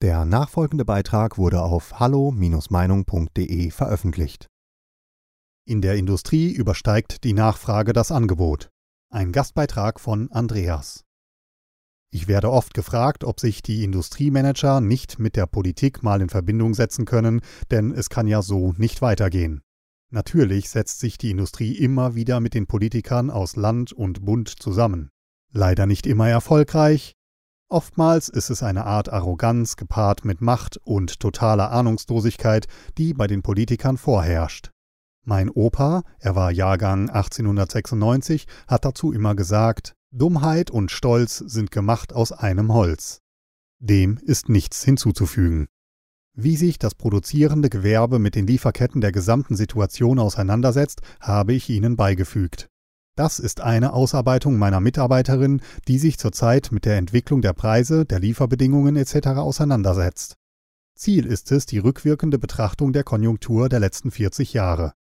Der nachfolgende Beitrag wurde auf hallo-meinung.de veröffentlicht. In der Industrie übersteigt die Nachfrage das Angebot. Ein Gastbeitrag von Andreas. Ich werde oft gefragt, ob sich die Industriemanager nicht mit der Politik mal in Verbindung setzen können, denn es kann ja so nicht weitergehen. Natürlich setzt sich die Industrie immer wieder mit den Politikern aus Land und Bund zusammen. Leider nicht immer erfolgreich, Oftmals ist es eine Art Arroganz gepaart mit Macht und totaler Ahnungslosigkeit, die bei den Politikern vorherrscht. Mein Opa, er war Jahrgang 1896, hat dazu immer gesagt, Dummheit und Stolz sind gemacht aus einem Holz. Dem ist nichts hinzuzufügen. Wie sich das produzierende Gewerbe mit den Lieferketten der gesamten Situation auseinandersetzt, habe ich Ihnen beigefügt. Das ist eine Ausarbeitung meiner Mitarbeiterin, die sich zurzeit mit der Entwicklung der Preise, der Lieferbedingungen etc. auseinandersetzt. Ziel ist es die rückwirkende Betrachtung der Konjunktur der letzten 40 Jahre.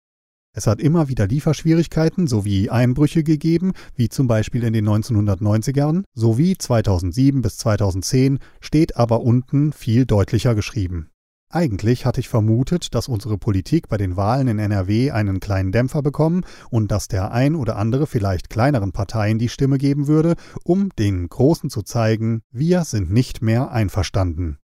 Es hat immer wieder Lieferschwierigkeiten sowie Einbrüche gegeben, wie zum Beispiel in den 1990ern, sowie 2007 bis 2010 steht aber unten viel deutlicher geschrieben. Eigentlich hatte ich vermutet, dass unsere Politik bei den Wahlen in NRW einen kleinen Dämpfer bekommen und dass der ein oder andere vielleicht kleineren Parteien die Stimme geben würde, um den Großen zu zeigen, wir sind nicht mehr einverstanden.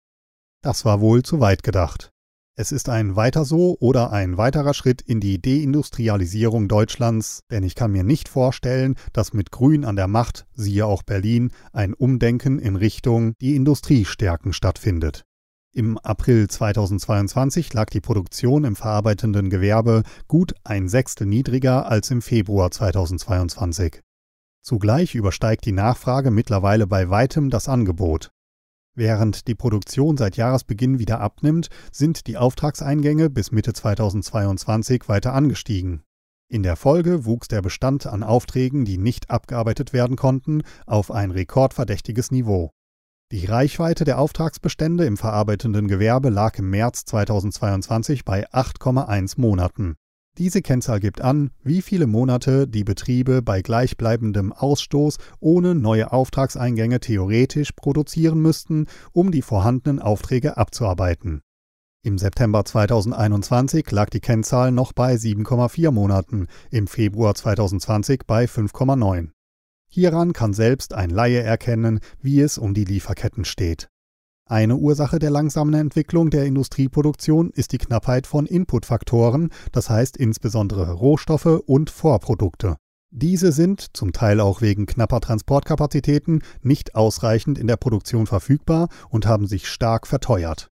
Das war wohl zu weit gedacht. Es ist ein weiter so oder ein weiterer Schritt in die Deindustrialisierung Deutschlands, denn ich kann mir nicht vorstellen, dass mit Grün an der Macht, siehe auch Berlin, ein Umdenken in Richtung die Industrie stärken stattfindet. Im April 2022 lag die Produktion im verarbeitenden Gewerbe gut ein Sechstel niedriger als im Februar 2022. Zugleich übersteigt die Nachfrage mittlerweile bei weitem das Angebot. Während die Produktion seit Jahresbeginn wieder abnimmt, sind die Auftragseingänge bis Mitte 2022 weiter angestiegen. In der Folge wuchs der Bestand an Aufträgen, die nicht abgearbeitet werden konnten, auf ein rekordverdächtiges Niveau. Die Reichweite der Auftragsbestände im verarbeitenden Gewerbe lag im März 2022 bei 8,1 Monaten. Diese Kennzahl gibt an, wie viele Monate die Betriebe bei gleichbleibendem Ausstoß ohne neue Auftragseingänge theoretisch produzieren müssten, um die vorhandenen Aufträge abzuarbeiten. Im September 2021 lag die Kennzahl noch bei 7,4 Monaten, im Februar 2020 bei 5,9. Hieran kann selbst ein Laie erkennen, wie es um die Lieferketten steht. Eine Ursache der langsamen Entwicklung der Industrieproduktion ist die Knappheit von Inputfaktoren, das heißt insbesondere Rohstoffe und Vorprodukte. Diese sind, zum Teil auch wegen knapper Transportkapazitäten, nicht ausreichend in der Produktion verfügbar und haben sich stark verteuert.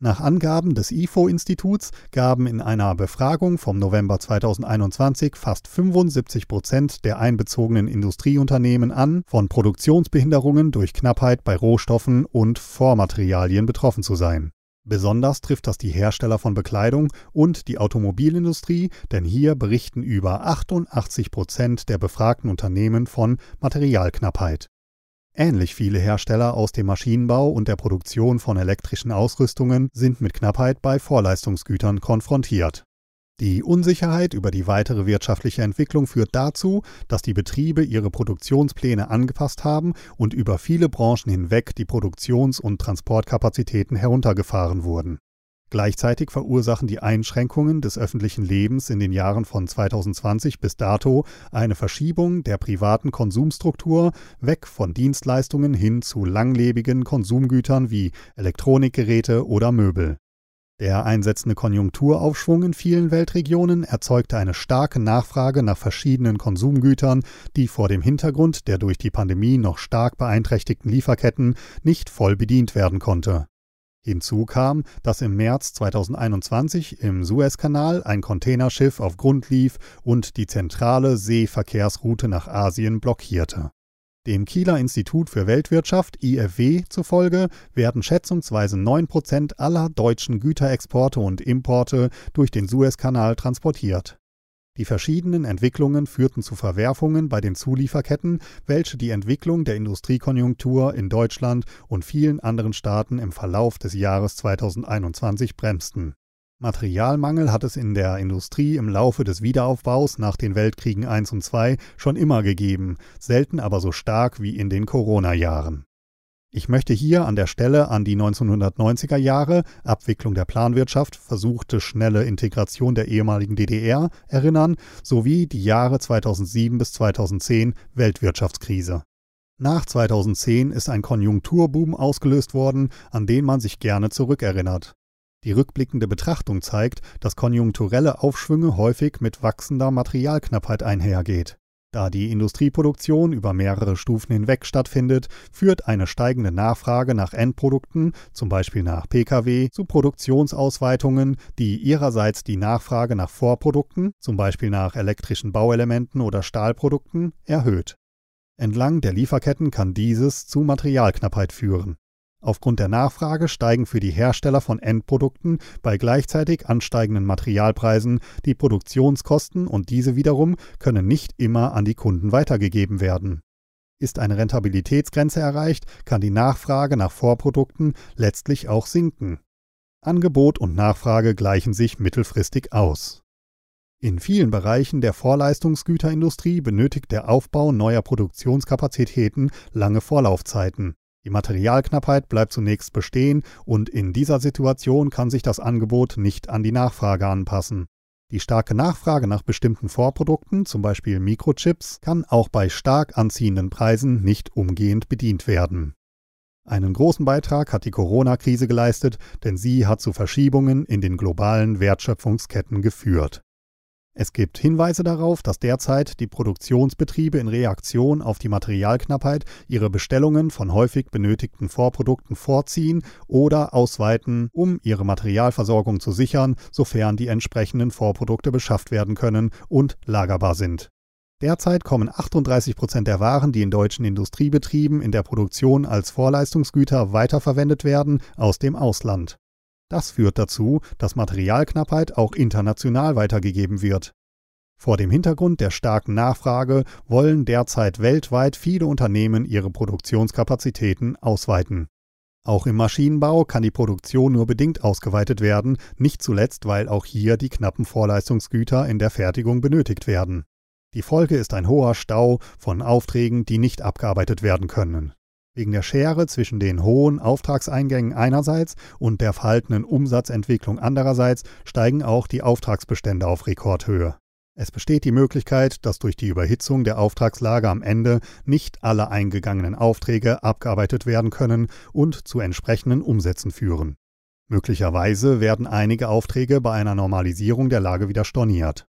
Nach Angaben des IFO-Instituts gaben in einer Befragung vom November 2021 fast 75 Prozent der einbezogenen Industrieunternehmen an, von Produktionsbehinderungen durch Knappheit bei Rohstoffen und Vormaterialien betroffen zu sein. Besonders trifft das die Hersteller von Bekleidung und die Automobilindustrie, denn hier berichten über 88 Prozent der befragten Unternehmen von Materialknappheit. Ähnlich viele Hersteller aus dem Maschinenbau und der Produktion von elektrischen Ausrüstungen sind mit Knappheit bei Vorleistungsgütern konfrontiert. Die Unsicherheit über die weitere wirtschaftliche Entwicklung führt dazu, dass die Betriebe ihre Produktionspläne angepasst haben und über viele Branchen hinweg die Produktions- und Transportkapazitäten heruntergefahren wurden. Gleichzeitig verursachen die Einschränkungen des öffentlichen Lebens in den Jahren von 2020 bis dato eine Verschiebung der privaten Konsumstruktur weg von Dienstleistungen hin zu langlebigen Konsumgütern wie Elektronikgeräte oder Möbel. Der einsetzende Konjunkturaufschwung in vielen Weltregionen erzeugte eine starke Nachfrage nach verschiedenen Konsumgütern, die vor dem Hintergrund der durch die Pandemie noch stark beeinträchtigten Lieferketten nicht voll bedient werden konnte. Hinzu kam, dass im März 2021 im Suezkanal ein Containerschiff auf Grund lief und die zentrale Seeverkehrsroute nach Asien blockierte. Dem Kieler Institut für Weltwirtschaft IFW zufolge werden schätzungsweise 9 Prozent aller deutschen Güterexporte und Importe durch den Suezkanal transportiert. Die verschiedenen Entwicklungen führten zu Verwerfungen bei den Zulieferketten, welche die Entwicklung der Industriekonjunktur in Deutschland und vielen anderen Staaten im Verlauf des Jahres 2021 bremsten. Materialmangel hat es in der Industrie im Laufe des Wiederaufbaus nach den Weltkriegen I und II schon immer gegeben, selten aber so stark wie in den Corona-Jahren. Ich möchte hier an der Stelle an die 1990er Jahre Abwicklung der Planwirtschaft, versuchte schnelle Integration der ehemaligen DDR erinnern, sowie die Jahre 2007 bis 2010 Weltwirtschaftskrise. Nach 2010 ist ein Konjunkturboom ausgelöst worden, an den man sich gerne zurückerinnert. Die rückblickende Betrachtung zeigt, dass konjunkturelle Aufschwünge häufig mit wachsender Materialknappheit einhergeht. Da die Industrieproduktion über mehrere Stufen hinweg stattfindet, führt eine steigende Nachfrage nach Endprodukten, zum Beispiel nach Pkw, zu Produktionsausweitungen, die ihrerseits die Nachfrage nach Vorprodukten, zum Beispiel nach elektrischen Bauelementen oder Stahlprodukten, erhöht. Entlang der Lieferketten kann dieses zu Materialknappheit führen. Aufgrund der Nachfrage steigen für die Hersteller von Endprodukten bei gleichzeitig ansteigenden Materialpreisen die Produktionskosten und diese wiederum können nicht immer an die Kunden weitergegeben werden. Ist eine Rentabilitätsgrenze erreicht, kann die Nachfrage nach Vorprodukten letztlich auch sinken. Angebot und Nachfrage gleichen sich mittelfristig aus. In vielen Bereichen der Vorleistungsgüterindustrie benötigt der Aufbau neuer Produktionskapazitäten lange Vorlaufzeiten. Die Materialknappheit bleibt zunächst bestehen und in dieser Situation kann sich das Angebot nicht an die Nachfrage anpassen. Die starke Nachfrage nach bestimmten Vorprodukten, zum Beispiel Mikrochips, kann auch bei stark anziehenden Preisen nicht umgehend bedient werden. Einen großen Beitrag hat die Corona-Krise geleistet, denn sie hat zu Verschiebungen in den globalen Wertschöpfungsketten geführt. Es gibt Hinweise darauf, dass derzeit die Produktionsbetriebe in Reaktion auf die Materialknappheit ihre Bestellungen von häufig benötigten Vorprodukten vorziehen oder ausweiten, um ihre Materialversorgung zu sichern, sofern die entsprechenden Vorprodukte beschafft werden können und lagerbar sind. Derzeit kommen 38 Prozent der Waren, die in deutschen Industriebetrieben in der Produktion als Vorleistungsgüter weiterverwendet werden, aus dem Ausland. Das führt dazu, dass Materialknappheit auch international weitergegeben wird. Vor dem Hintergrund der starken Nachfrage wollen derzeit weltweit viele Unternehmen ihre Produktionskapazitäten ausweiten. Auch im Maschinenbau kann die Produktion nur bedingt ausgeweitet werden, nicht zuletzt, weil auch hier die knappen Vorleistungsgüter in der Fertigung benötigt werden. Die Folge ist ein hoher Stau von Aufträgen, die nicht abgearbeitet werden können. Wegen der Schere zwischen den hohen Auftragseingängen einerseits und der verhaltenen Umsatzentwicklung andererseits steigen auch die Auftragsbestände auf Rekordhöhe. Es besteht die Möglichkeit, dass durch die Überhitzung der Auftragslage am Ende nicht alle eingegangenen Aufträge abgearbeitet werden können und zu entsprechenden Umsätzen führen. Möglicherweise werden einige Aufträge bei einer Normalisierung der Lage wieder storniert.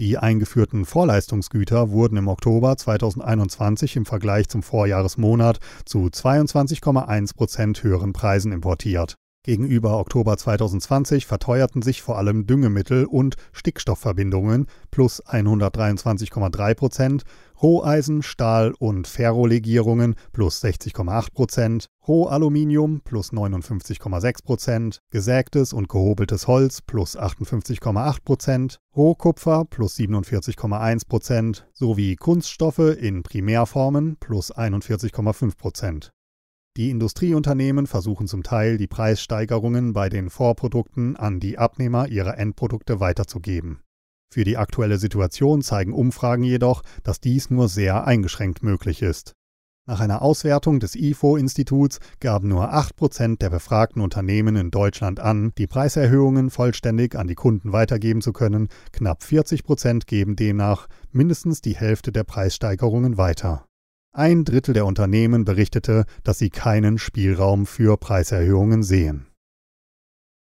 Die eingeführten Vorleistungsgüter wurden im Oktober 2021 im Vergleich zum Vorjahresmonat zu 22,1 Prozent höheren Preisen importiert. Gegenüber Oktober 2020 verteuerten sich vor allem Düngemittel und Stickstoffverbindungen plus 123,3 Prozent, Roheisen, Stahl und Ferrolegierungen plus 60,8 Prozent, Rohaluminium plus 59,6 Prozent, gesägtes und gehobeltes Holz plus 58,8 Prozent, Rohkupfer plus 47,1 Prozent sowie Kunststoffe in Primärformen plus 41,5 Prozent. Die Industrieunternehmen versuchen zum Teil, die Preissteigerungen bei den Vorprodukten an die Abnehmer ihrer Endprodukte weiterzugeben. Für die aktuelle Situation zeigen Umfragen jedoch, dass dies nur sehr eingeschränkt möglich ist. Nach einer Auswertung des IFO-Instituts gaben nur 8% der befragten Unternehmen in Deutschland an, die Preiserhöhungen vollständig an die Kunden weitergeben zu können, knapp 40% geben demnach mindestens die Hälfte der Preissteigerungen weiter. Ein Drittel der Unternehmen berichtete, dass sie keinen Spielraum für Preiserhöhungen sehen.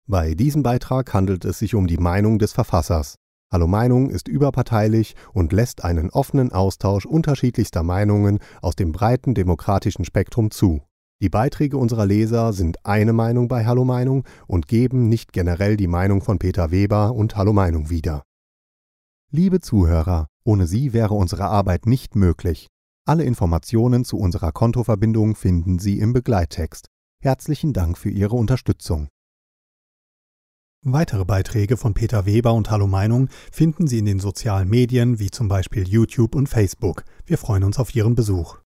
Bei diesem Beitrag handelt es sich um die Meinung des Verfassers. Hallo Meinung ist überparteilich und lässt einen offenen Austausch unterschiedlichster Meinungen aus dem breiten demokratischen Spektrum zu. Die Beiträge unserer Leser sind eine Meinung bei Hallo Meinung und geben nicht generell die Meinung von Peter Weber und Hallo Meinung wieder. Liebe Zuhörer, ohne Sie wäre unsere Arbeit nicht möglich. Alle Informationen zu unserer Kontoverbindung finden Sie im Begleittext. Herzlichen Dank für Ihre Unterstützung. Weitere Beiträge von Peter Weber und Hallo Meinung finden Sie in den sozialen Medien wie zum Beispiel YouTube und Facebook. Wir freuen uns auf Ihren Besuch.